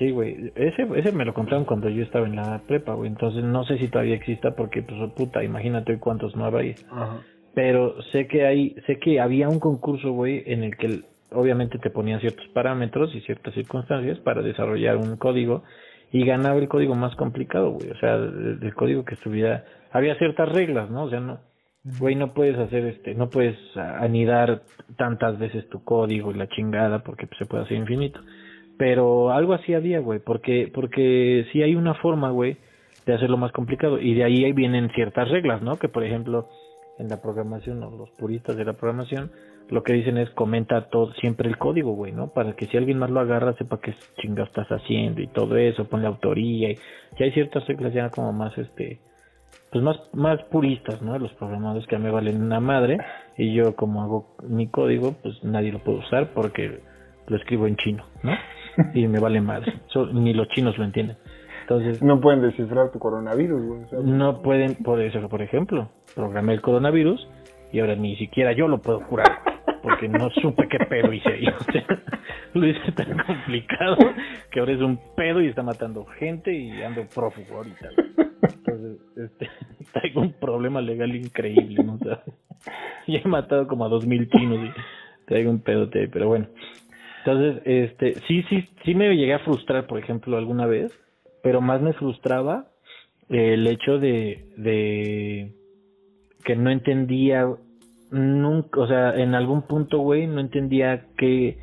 Sí, güey. Ese, ese me lo contaron cuando yo estaba en la prepa, güey. Entonces no sé si todavía exista porque, pues, oh, puta, imagínate cuántos no habrá Pero sé que hay, sé que había un concurso, güey, en el que obviamente te ponían ciertos parámetros y ciertas circunstancias para desarrollar un código y ganaba el código más complicado, güey. O sea, el, código que estuviera... Había ciertas reglas, ¿no? O sea, no... Güey, no puedes hacer este, no puedes anidar tantas veces tu código y la chingada porque pues, se puede hacer infinito Pero algo así había, güey, porque, porque sí hay una forma, güey, de hacerlo más complicado. Y de ahí vienen ciertas reglas, ¿no? Que por ejemplo, en la programación, o los puristas de la programación, lo que dicen es comenta todo, siempre el código, güey, ¿no? Para que si alguien más lo agarra, sepa qué chinga estás haciendo y todo eso, ponle autoría. Y, y hay ciertas reglas ya como más, este, pues más, más puristas, ¿no? Los programadores que a me valen una madre y yo como hago mi código, pues nadie lo puede usar porque lo escribo en chino, ¿no? Y me vale madre. ni los chinos lo entienden. Entonces, no pueden descifrar tu coronavirus, güey. no pueden, por eso, por ejemplo, programé el coronavirus y ahora ni siquiera yo lo puedo curar porque no supe qué pedo hice ahí. O sea, lo hice tan complicado que ahora es un pedo y está matando gente y ando prófugo ahorita. Entonces, este, traigo un problema legal increíble, ¿no? Ya he matado como a dos mil chinos y traigo un pedote, pero bueno. Entonces, este, sí, sí, sí me llegué a frustrar, por ejemplo, alguna vez, pero más me frustraba el hecho de, de que no entendía nunca, o sea, en algún punto, güey, no entendía qué,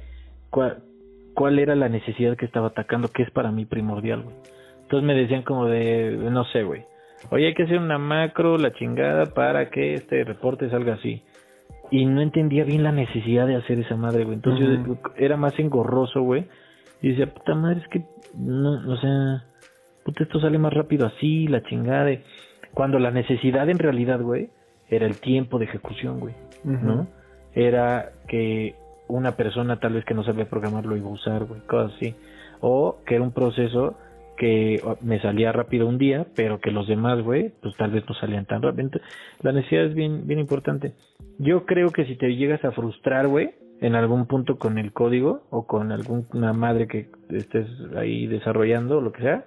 cuál, cuál era la necesidad que estaba atacando, que es para mí primordial, güey. Entonces me decían como de, no sé, güey. Oye, hay que hacer una macro, la chingada, para que este reporte salga así. Y no entendía bien la necesidad de hacer esa madre, güey. Entonces yo era más engorroso, güey. Y decía, puta madre, es que, no, o sea, puta, esto sale más rápido así, la chingada. Cuando la necesidad en realidad, güey, era el tiempo de ejecución, güey. ¿No? Era que una persona tal vez que no sabía programar lo iba a usar, güey, cosas así. O que era un proceso que me salía rápido un día, pero que los demás, güey, pues tal vez no salían tan rápido. la necesidad es bien, bien importante. Yo creo que si te llegas a frustrar, güey, en algún punto con el código o con alguna madre que estés ahí desarrollando o lo que sea,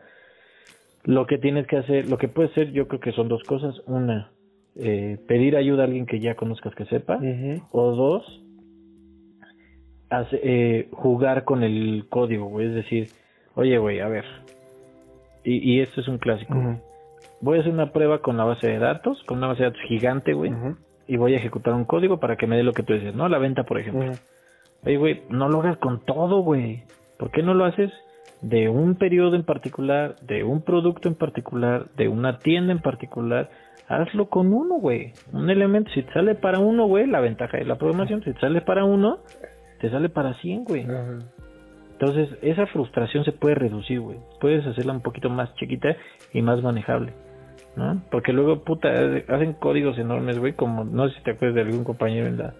lo que tienes que hacer, lo que puede ser, yo creo que son dos cosas. Una, eh, pedir ayuda a alguien que ya conozcas que sepa. O dos, eh, jugar con el código, güey. Es decir, oye, güey, a ver, y, esto es un clásico. Voy a hacer una prueba con la base de datos, con una base de datos gigante, güey. Y voy a ejecutar un código para que me dé lo que tú dices, ¿no? La venta, por ejemplo. Oye, güey, no lo hagas con todo, güey. ¿Por qué no lo haces de un periodo en particular, de un producto en particular, de una tienda en particular? Hazlo con uno, güey. Un elemento, si te sale para uno, güey, la ventaja de la programación, si te sale para uno, te sale para 100, güey. Entonces, esa frustración se puede reducir, güey. Puedes hacerla un poquito más chiquita y más manejable, ¿no? Porque luego, puta, hacen códigos enormes, güey, como, no sé si te acuerdas de algún compañero en la,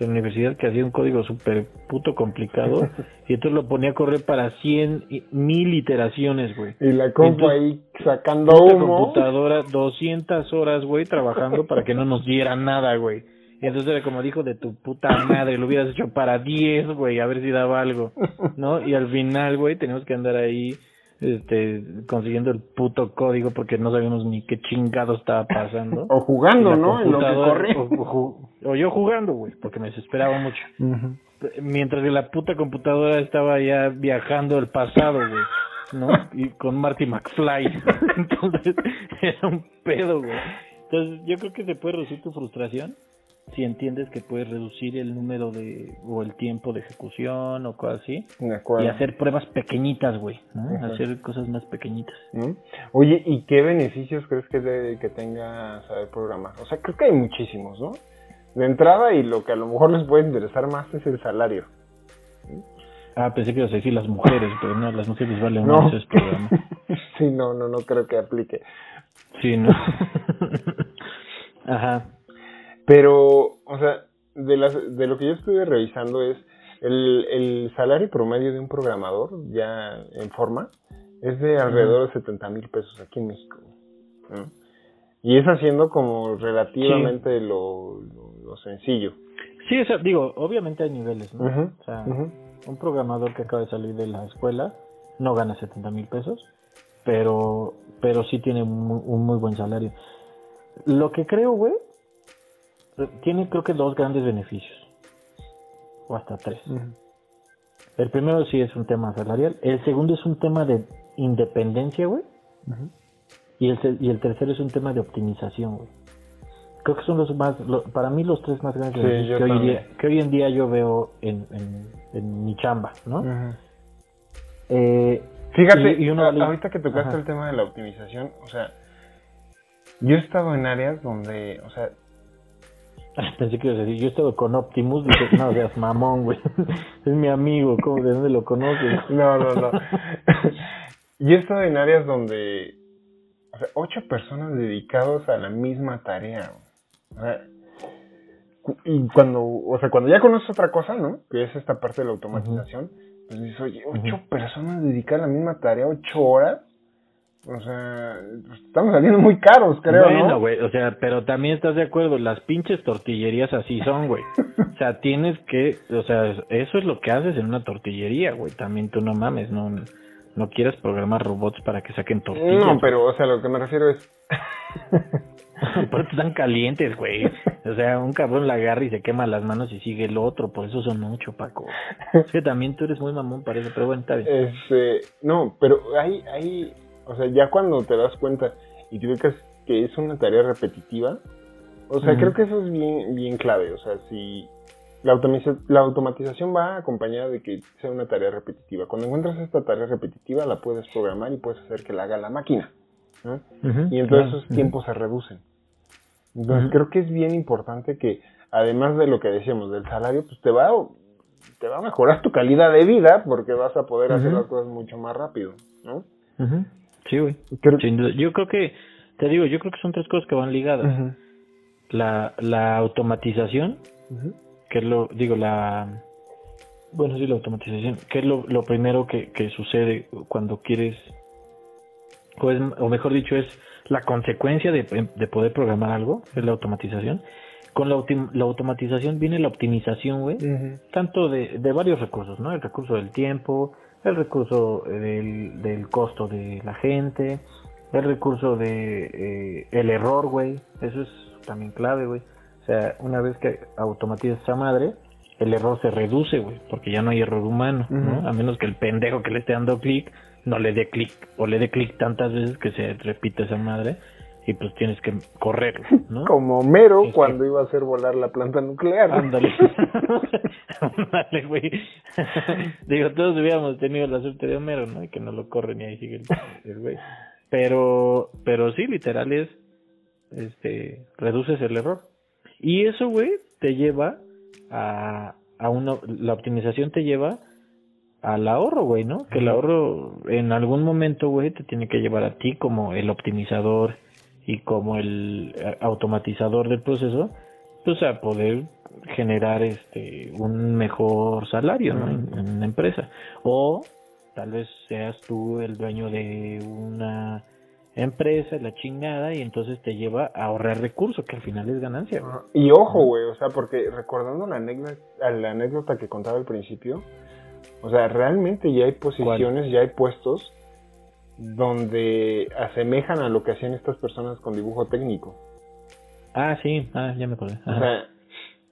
universidad que hacía un código súper puto complicado y entonces lo ponía a correr para cien mil iteraciones, güey. Y la compu ahí sacando humo. computadora 200 horas, güey, trabajando para que no nos diera nada, güey. Y entonces era como dijo de tu puta madre, lo hubieras hecho para 10, güey, a ver si daba algo, ¿no? Y al final, güey, tenemos que andar ahí este, consiguiendo el puto código porque no sabíamos ni qué chingado estaba pasando. O jugando, ¿no? En lo que O, yo jugando, güey, porque me desesperaba mucho. Mientras que la puta computadora estaba ya viajando el pasado, güey. ¿No? Y con Marty McFly. Entonces, era un pedo, güey. Entonces, yo creo que se puede reducir tu frustración si entiendes que puedes reducir el número de o el tiempo de ejecución o cosas así. Y hacer pruebas pequeñitas güey hacer cosas más pequeñitas. Oye y qué beneficios crees que de, que tenga saber programar o sea creo que hay muchísimos no de entrada y lo que a lo mejor les puede interesar más es el salario. Ah pensé que ibas a decir las mujeres pero no las mujeres valen no. más este sí no no no creo que aplique. Sí no ajá pero, o sea, de, las, de lo que yo estuve revisando es el, el salario promedio de un programador ya en forma es de alrededor de 70 mil pesos aquí en México. Y es haciendo como relativamente lo, lo, sencillo. Sí, o sea, digo, obviamente hay niveles, ¿no? o sea, un programador que acaba de salir de la escuela no gana 70 mil pesos, pero, pero sí tiene un muy buen salario. Lo que creo, güey, tiene creo que dos grandes beneficios. O hasta tres. El primero sí es un tema salarial. El segundo es un tema de independencia, güey. y, el, y el tercero es un tema de optimización, güey. Creo que son los más, para mí los tres más grandes que, hoy día, que hoy en día yo veo en, en, mi chamba, ¿no? Eh, Fíjate, y, ahorita que tocaste el tema de la optimización, o sea, yo he estado en áreas donde, o sea... Pensé que ibas a decir, yo he estado con Optimus, dices, no seas mamón, güey, es mi amigo, ¿cómo, ¿de dónde lo conoces? No, no, no. yo he estado en áreas donde, o sea, ocho personas dedicados a la misma tarea, o sea, y cuando, o sea, cuando ya conoces otra cosa, ¿no? Que es esta parte de la automatización, pues dices, oye, ocho personas dedicadas a la misma tarea, ocho horas. O sea, pues, estamos saliendo muy caros, creo, bueno, güey, o sea, pero también estás de acuerdo, las pinches tortillerías así son, güey. o sea, tienes que, o sea, eso es lo que haces en una tortillería, güey. También tú no mames, no, no quieres programar robots para que saquen tortillas. No, pero, o sea, lo que me refiero es... por eso están calientes, güey. O sea, un cabrón la agarra y se quema las manos y sigue el otro. Por eso son mucho, Paco. Es que también tú eres muy mamón, parece, pero bueno, está bien. Este, no, pero hay, hay, o sea, ya cuando te das cuenta y te ubicas que es una tarea repetitiva, o sea, creo que eso es bien, bien clave. O sea, si la, la automatización va acompañada de que sea una tarea repetitiva. Cuando encuentras esta tarea repetitiva, la puedes programar y puedes hacer que la haga la máquina. ¿no? y entonces esos tiempos se reducen. Entonces creo que es bien importante que, además de lo que decíamos del salario, pues te va, te va a mejorar tu calidad de vida porque vas a poder hacer las cosas mucho más rápido, ¿no? Sí, güey. Yo creo que, te digo, yo creo que son tres cosas que van ligadas. La, la automatización, que es lo, digo, la, bueno, sí, la automatización, que es lo, lo primero que, que sucede cuando quieres, pues, o mejor dicho, es la consecuencia de, poder programar algo, es la automatización. Con la, la automatización viene la optimización, güey, tanto de, de varios recursos, ¿no? El recurso del tiempo, el recurso del, del costo de la gente, el recurso de eh, el error, güey, eso es también clave, güey. O sea, una vez que automatizas esa madre, el error se reduce, güey, porque ya no hay error humano, ¿no? A menos que el pendejo que le esté dando clic no le dé clic o le dé clic tantas veces que se repite esa madre y pues tienes que correrlo, ¿no? Como Mero cuando iba a hacer volar la planta nuclear. Ándale. Ándale, güey. Digo, todos hubiéramos tenido la suerte de Homero, ¿no? Y que no lo corren y ahí sigue el güey. Pero, pero sí, literal es, este, reduces el error. Y eso, güey, te lleva a, a una, la optimización te lleva al ahorro, güey, ¿no? Que el ahorro en algún momento, güey, te tiene que llevar a ti como el optimizador y como el eh, automatizador del proceso, pues a poder generar este un mejor salario, ¿no? En, en una empresa. O tal vez seas tú el dueño de una empresa, la chingada, y entonces te lleva a ahorrar recursos, que al final es ganancia. Y ojo, güey, o sea, porque recordando la anécdota, la anécdota que contaba al principio, o sea, realmente ya hay posiciones, ya hay puestos donde asemejan a lo que hacían estas personas con dibujo técnico. Ah, sí, ah, ya me acordé. O sea,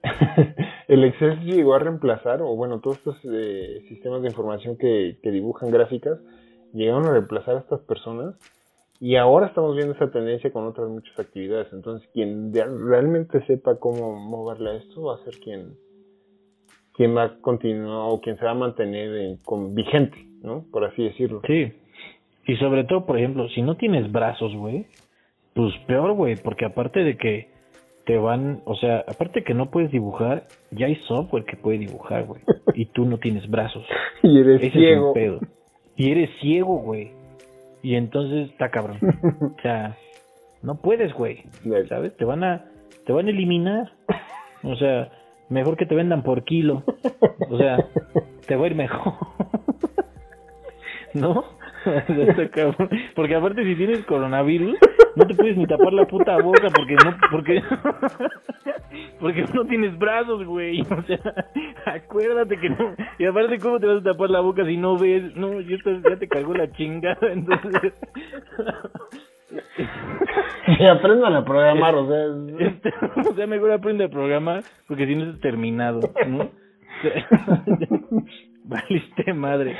el Excel llegó a reemplazar, o bueno, todos estos eh, sistemas de información que, que dibujan gráficas llegaron a reemplazar a estas personas y ahora estamos viendo esa tendencia con otras muchas actividades. Entonces, quien realmente sepa cómo moverle a esto va a ser quien, quien va a continuar o quien se va a mantener con, vigente, ¿no? Por así decirlo. Sí. Y sobre todo, por ejemplo, si no tienes brazos, güey, pues peor, güey, porque aparte de que te van, o sea, aparte que no puedes dibujar, ya hay software que puede dibujar, güey, y tú no tienes brazos. y eres ciego. pedo. Y eres ciego, güey. Y entonces está cabrón. o sea, no puedes, güey. ¿Sabes? Te van a te van a eliminar. O sea, mejor que te vendan por kilo. O sea, te va a ir mejor. ¿No? porque aparte si tienes coronavirus, no te puedes ni tapar la puta boca porque no porque porque no tienes brazos, güey. O sea, acuérdate que no. Y aparte cómo te vas a tapar la boca si no ves, no, ya, ya te cargó la chingada, entonces y aprendan a programar, o sea, este, o sea, mejor aprende a programar porque si no es terminado, ¿no? Valiste madre.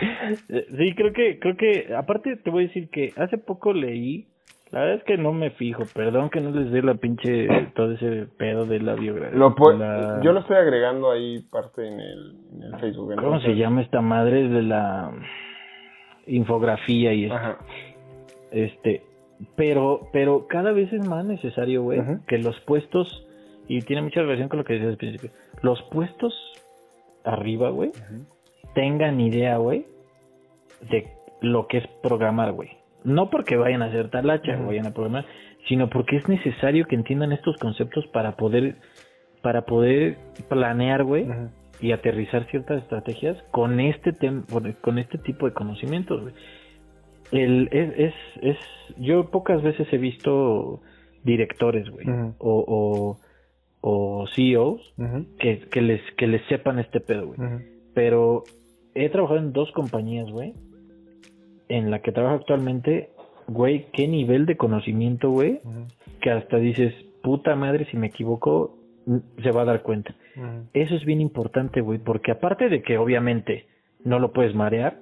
Sí, creo que, creo que, aparte te voy a decir que hace poco leí, la verdad es que no me fijo, perdón que no les dé la pinche, todo ese pedo de la biografía. Yo lo estoy agregando ahí parte en el, en el Facebook. ¿Cómo se llama esta madre de la... infografía y esto. Este, pero, pero cada vez es más necesario, güey, que los puestos, y tiene mucha relación con lo que decías al principio, los puestos arriba, güey, tengan idea, güey, de lo que es programar, güey. No porque vayan a hacer talacha, o vayan a programar, sino porque es necesario que entiendan estos conceptos para poder, para poder planear, güey, y aterrizar ciertas estrategias con este con este tipo de conocimientos, güey. El, es, es, es, yo pocas veces he visto directores, güey, o, o, o, CEOs que, que, les, que les sepan este pedo, güey. Pero he trabajado en dos compañías, güey, en la que trabajo actualmente, güey, qué nivel de conocimiento, güey, que hasta dices, puta madre, si me equivoco, se va a dar cuenta. Eso es bien importante, güey, porque aparte de que obviamente no lo puedes marear,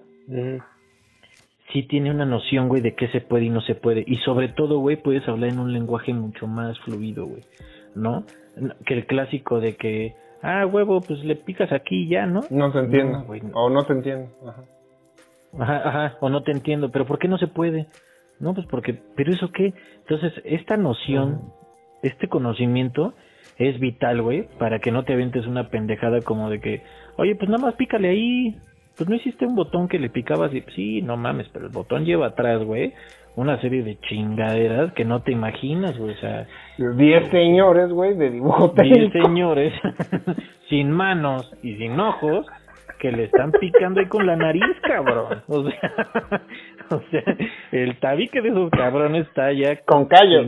sí tiene una noción, güey, de qué se puede y no se puede. Y sobre todo, güey, puedes hablar en un lenguaje mucho más fluido, güey, ¿no? Que el clásico de que, ah, huevo, pues le picas aquí y ya, ¿no? No te entiendo. O no te entiendo. Ajá. Ajá, ajá, o no te entiendo, pero ¿por qué no se puede? No, pues porque, pero eso qué? Entonces, esta noción, este conocimiento es vital, güey, para que no te aventes una pendejada como de que, oye, pues nada más pícale ahí, pues no hiciste un botón que le picabas y sí, no mames, pero el botón lleva atrás, güey, una serie de chingaderas que no te imaginas, güey, o sea... Diez señores, güey, de dibujo Diez señores sin manos y sin ojos que le están picando ahí con la nariz, cabrón. O sea, o sea el tabique de esos cabrones está ya... Con callo.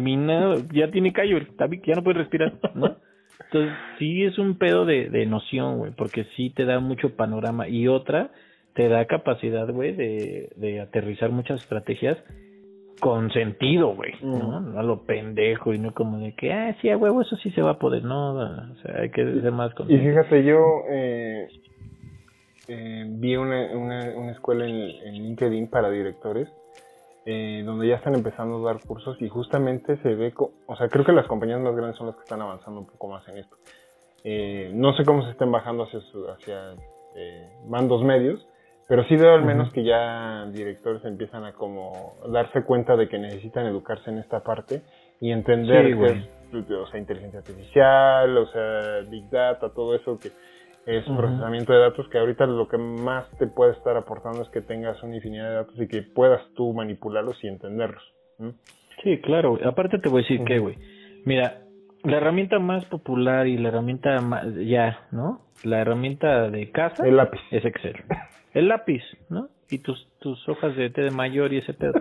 ya tiene callo, el tabique ya no puede respirar, ¿no? Entonces, sí es un pedo de, de noción, güey, porque sí te da mucho panorama. Y otra, te da capacidad, güey, de, de aterrizar muchas estrategias con sentido, güey, ¿no? Mm. A lo pendejo y no como de que, ah, sí, a huevo, eso sí se va a poder, no, o sea, hay que ser más Y fíjate, yo eh, eh, vi una, una, una escuela en, en LinkedIn para directores eh, donde ya están empezando a dar cursos y justamente se ve, o sea, creo que las compañías más grandes son las que están avanzando un poco más en esto. Eh, no sé cómo se estén bajando hacia, hacia eh, mandos medios, pero sí veo al menos que ya directores empiezan a como darse cuenta de que necesitan educarse en esta parte y entender que o sea, inteligencia artificial, o sea, big data, todo eso que es procesamiento de datos que ahorita lo que más te puede estar aportando es que tengas una infinidad de datos y que puedas tú manipularlos y entenderlos. Sí, claro. Aparte te voy a decir que, güey, mira, la herramienta más popular y la herramienta más, ya, ¿no? La herramienta de casa el lápiz. es Excel. El lápiz, ¿no? Y tus, tus hojas de té de mayor y ese pedo.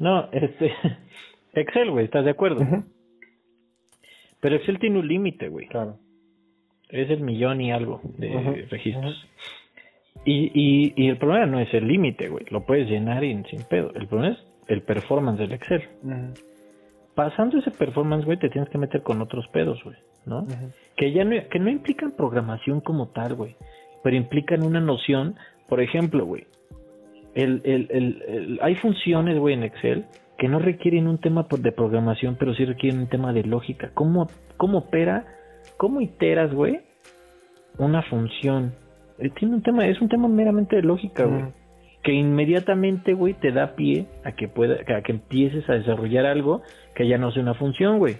No, este, Excel, güey, ¿estás de acuerdo? Pero Excel tiene un límite, güey. Claro es el millón y algo de registros. Y, y, y, el problema no es el límite, güey. Lo puedes llenar sin pedo. El problema es el performance del Excel. Pasando ese performance, güey, te tienes que meter con otros pedos, güey, ¿no? Que ya no, que no implican programación como tal, güey. Pero implican una noción, por ejemplo, güey. El, el, el, hay funciones, güey, en Excel que no requieren un tema de programación, pero sí requieren un tema de lógica. ¿Cómo, cómo opera ¿Cómo iteras, güey? Una función. Eh, tiene un tema, es un tema meramente de lógica, güey. Que inmediatamente, güey, te da pie a que pueda, a que empieces a desarrollar algo que ya no sea una función, güey.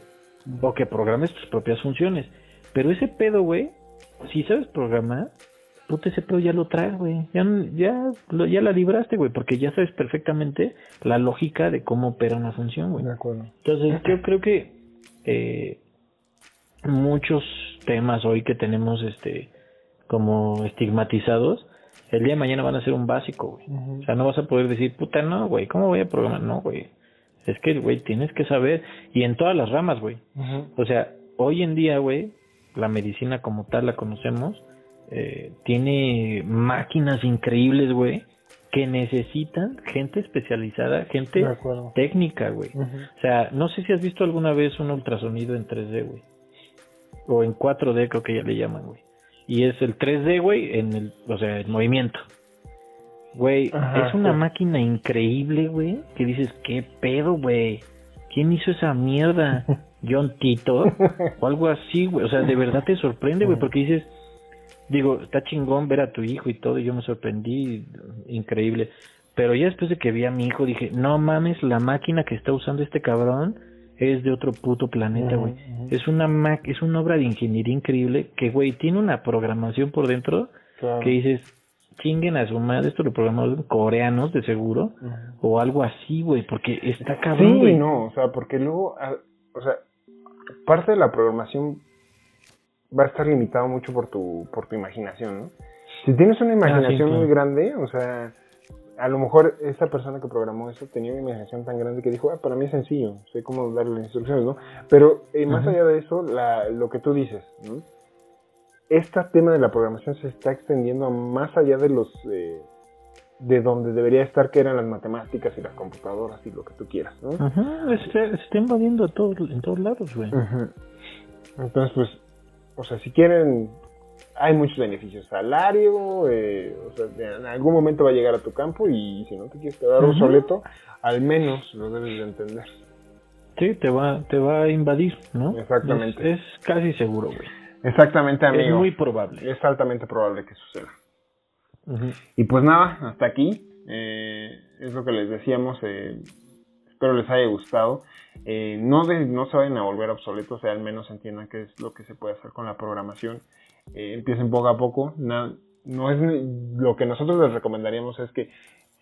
O que programes tus propias funciones. Pero ese pedo, güey, si sabes programar, puta, ese pedo ya lo traes, güey. Ya, ya, ya la libraste, güey, porque ya sabes perfectamente la lógica de cómo opera una función, güey. De acuerdo. Entonces, yo creo que eh, muchos temas hoy que tenemos este como estigmatizados, el día de mañana van a ser un básico, güey. O sea, no vas a poder decir, puta, no, güey, ¿cómo voy a programar? No, güey. Es que, güey, tienes que saber, y en todas las ramas, güey. O sea, hoy en día, güey, la medicina como tal la conocemos, eh, tiene máquinas increíbles, güey, que necesitan gente especializada, gente técnica, güey. O sea, no sé si has visto alguna vez un ultrasonido en 3D, güey o en 4D creo que ya le llaman, güey. Y es el 3D, güey, en el, o sea, el movimiento. Güey, es una máquina increíble, güey, que dices, ¿qué pedo, güey? ¿Quién hizo esa mierda? ¿John Tito? O algo así, güey. O sea, de verdad te sorprende, güey, porque dices, digo, está chingón ver a tu hijo y todo, y yo me sorprendí, increíble. Pero ya después de que vi a mi hijo dije, no mames, la máquina que está usando este cabrón es de otro puto planeta, güey. Es una es una obra de ingeniería increíble que, güey, tiene una programación por dentro que dices, chinguen a su madre, esto lo programamos coreanos de seguro, o algo así, güey, porque está cabrón, Sí, no, o sea, porque luego, o sea, parte de la programación va a estar limitado mucho por tu, por tu imaginación, ¿no? Si tienes una ah, imaginación muy grande, o sea, a lo mejor esa persona que programó eso tenía una imaginación tan grande que dijo, ah, para mí es sencillo, sé cómo darle las instrucciones, ¿no? Pero eh, más allá de eso, la, lo que tú dices, ¿no? Este tema de la programación se está extendiendo más allá de los... Eh, de donde debería estar, que eran las matemáticas y las computadoras y lo que tú quieras, ¿no? Ajá, se, está invadiendo todo, en todos lados, güey. Entonces, pues, o sea, si quieren hay muchos beneficios. Salario, eh, o sea, en algún momento va a llegar a tu campo y si no te quieres quedar obsoleto, al menos lo debes de entender. Sí, te va, te va a invadir, ¿no? Exactamente. Es, casi seguro, güey. Exactamente, amigo. Es muy probable. Es altamente probable que suceda. Y pues nada, hasta aquí. Eh, es lo que les decíamos. Eh, espero les haya gustado. Eh, no, no se vayan a volver obsoletos, o sea, al menos entiendan qué es lo que se puede hacer con la programación eh, empiecen poco a poco. no es lo que nosotros les recomendaríamos es que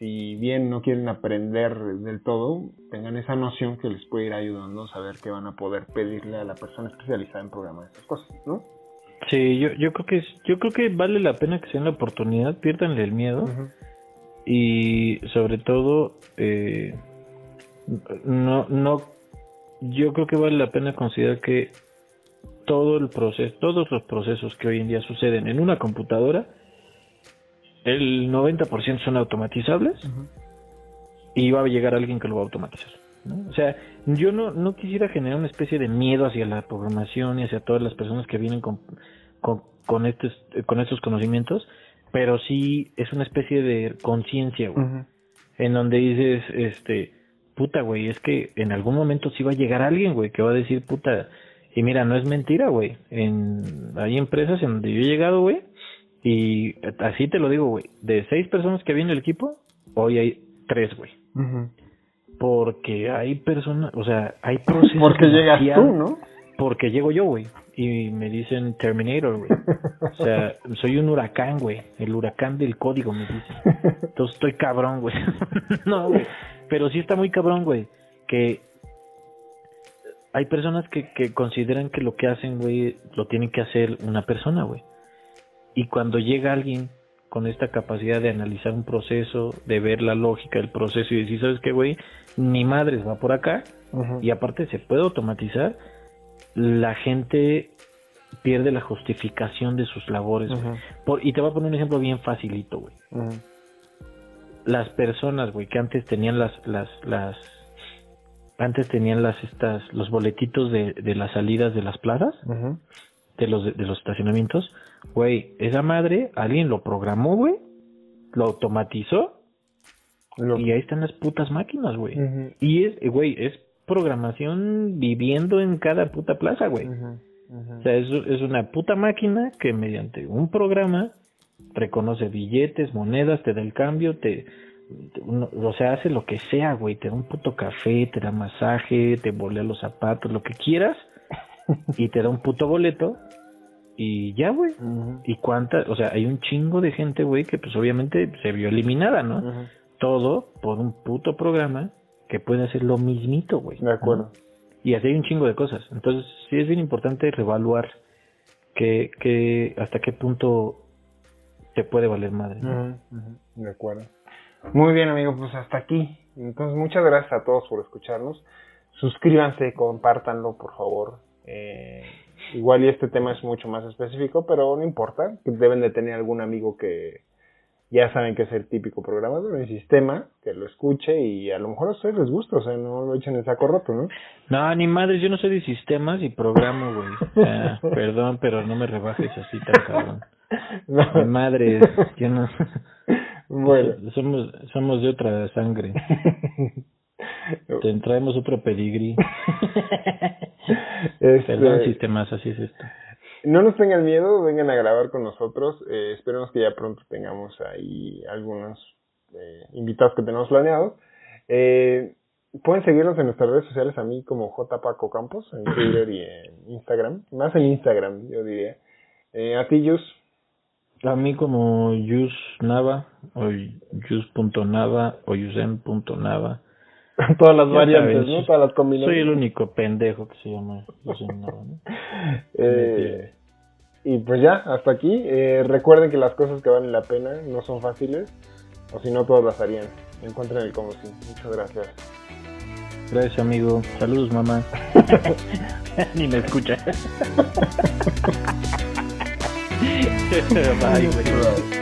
si bien no quieren aprender del todo, tengan esa noción que les puede ir ayudando a saber que van a poder pedirle a la persona especializada en programar estas cosas, ¿no? Sí, yo, yo creo que yo creo que vale la pena que se den la oportunidad, pierdanle el miedo y sobre todo eh, no no yo creo que vale la pena considerar que todo el proceso, todos los procesos que hoy en día suceden en una computadora, el 90% son automatizables y va a llegar alguien que lo va a automatizar. O sea, yo no, no quisiera generar una especie de miedo hacia la programación y hacia todas las personas que vienen con, con, estos, con estos conocimientos, pero sí es una especie de conciencia, en donde dices, este, puta, güey, es que en algún momento sí va a llegar alguien, güey, que va a decir, puta, y mira, no es mentira, güey. En, hay empresas en donde yo he llegado, güey. Y así te lo digo, güey. De seis personas que viene el equipo, hoy hay tres, güey. Porque hay personas, o sea, hay procesos. Porque llegas tú, ¿no? Porque llego yo, güey. Y me dicen Terminator, güey. O sea, soy un huracán, güey. El huracán del código, me dicen. Entonces estoy cabrón, güey. no, güey. Pero sí está muy cabrón, güey. Que hay personas que, que consideran que lo que hacen, güey, lo tiene que hacer una persona, güey. Y cuando llega alguien con esta capacidad de analizar un proceso, de ver la lógica del proceso y decir, ¿sabes qué, güey? Mi madre va por acá y aparte se puede automatizar, la gente pierde la justificación de sus labores. por, y te voy a poner un ejemplo bien facilito, güey. Las personas, güey, que antes tenían las, las, las antes tenían las estas los boletitos de, de las salidas de las plazas de los de, los estacionamientos güey esa madre alguien lo programó güey lo automatizó y ahí están las putas máquinas güey. Y es güey es programación viviendo en cada puta plaza güey. O sea es, es una puta máquina que mediante un programa reconoce billetes monedas te da el cambio te o sea, hace lo que sea, güey, te da un puto café, te da masaje, te bolea los zapatos, lo que quieras, y te da un puto boleto, y ya, güey. Y cuánta, o sea, hay un chingo de gente, güey, que pues obviamente se vio eliminada, ¿no? Todo por un puto programa que puede hacer lo mismito, güey. De acuerdo. Y así hay un chingo de cosas. Entonces, sí es bien importante reevaluar que, que hasta qué punto te puede valer madre. De acuerdo. Muy bien, amigos, pues hasta aquí. Entonces, muchas gracias a todos por escucharnos. Suscríbanse, compártanlo, por favor. Eh, igual y este tema es mucho más específico, pero no importa. Deben de tener algún amigo que ya saben que es el típico programador en sistema, que lo escuche y a lo mejor a ustedes les gusta, o sea, no lo echen en saco roto, ¿no? No, ni madres, yo no soy de sistemas y programo, güey. perdón, pero no me rebajes así tan cabrón. No. Yo no... Bueno. Somos, somos de otra sangre. Te traemos otro pedigrí. Este, Perdón, sistemas, así es esto. No nos tengan miedo, vengan a grabar con nosotros. Eh, esperemos que ya pronto tengamos ahí algunos eh, invitados que tenemos planeados. Eh, pueden seguirnos en nuestras redes sociales a mí como J. Paco Campos, en Twitter y en Instagram. Más en Instagram, yo diría. Eh, a ti, Yus. A mí como Yus Nava, o Yus.nava, o Yusen.nava. Todas las variantes, ¿no? Todas las combinaciones. Soy el único pendejo que se llama Yusen Nava, ¿no? eh, y pues ya, hasta aquí. Eh, recuerden que las cosas que valen la pena no son fáciles, o si no, todos las harían. Encuentren el como sí. Muchas gracias. Gracias, amigo. Saludos, mamá. Ni me escucha. Bye, güey.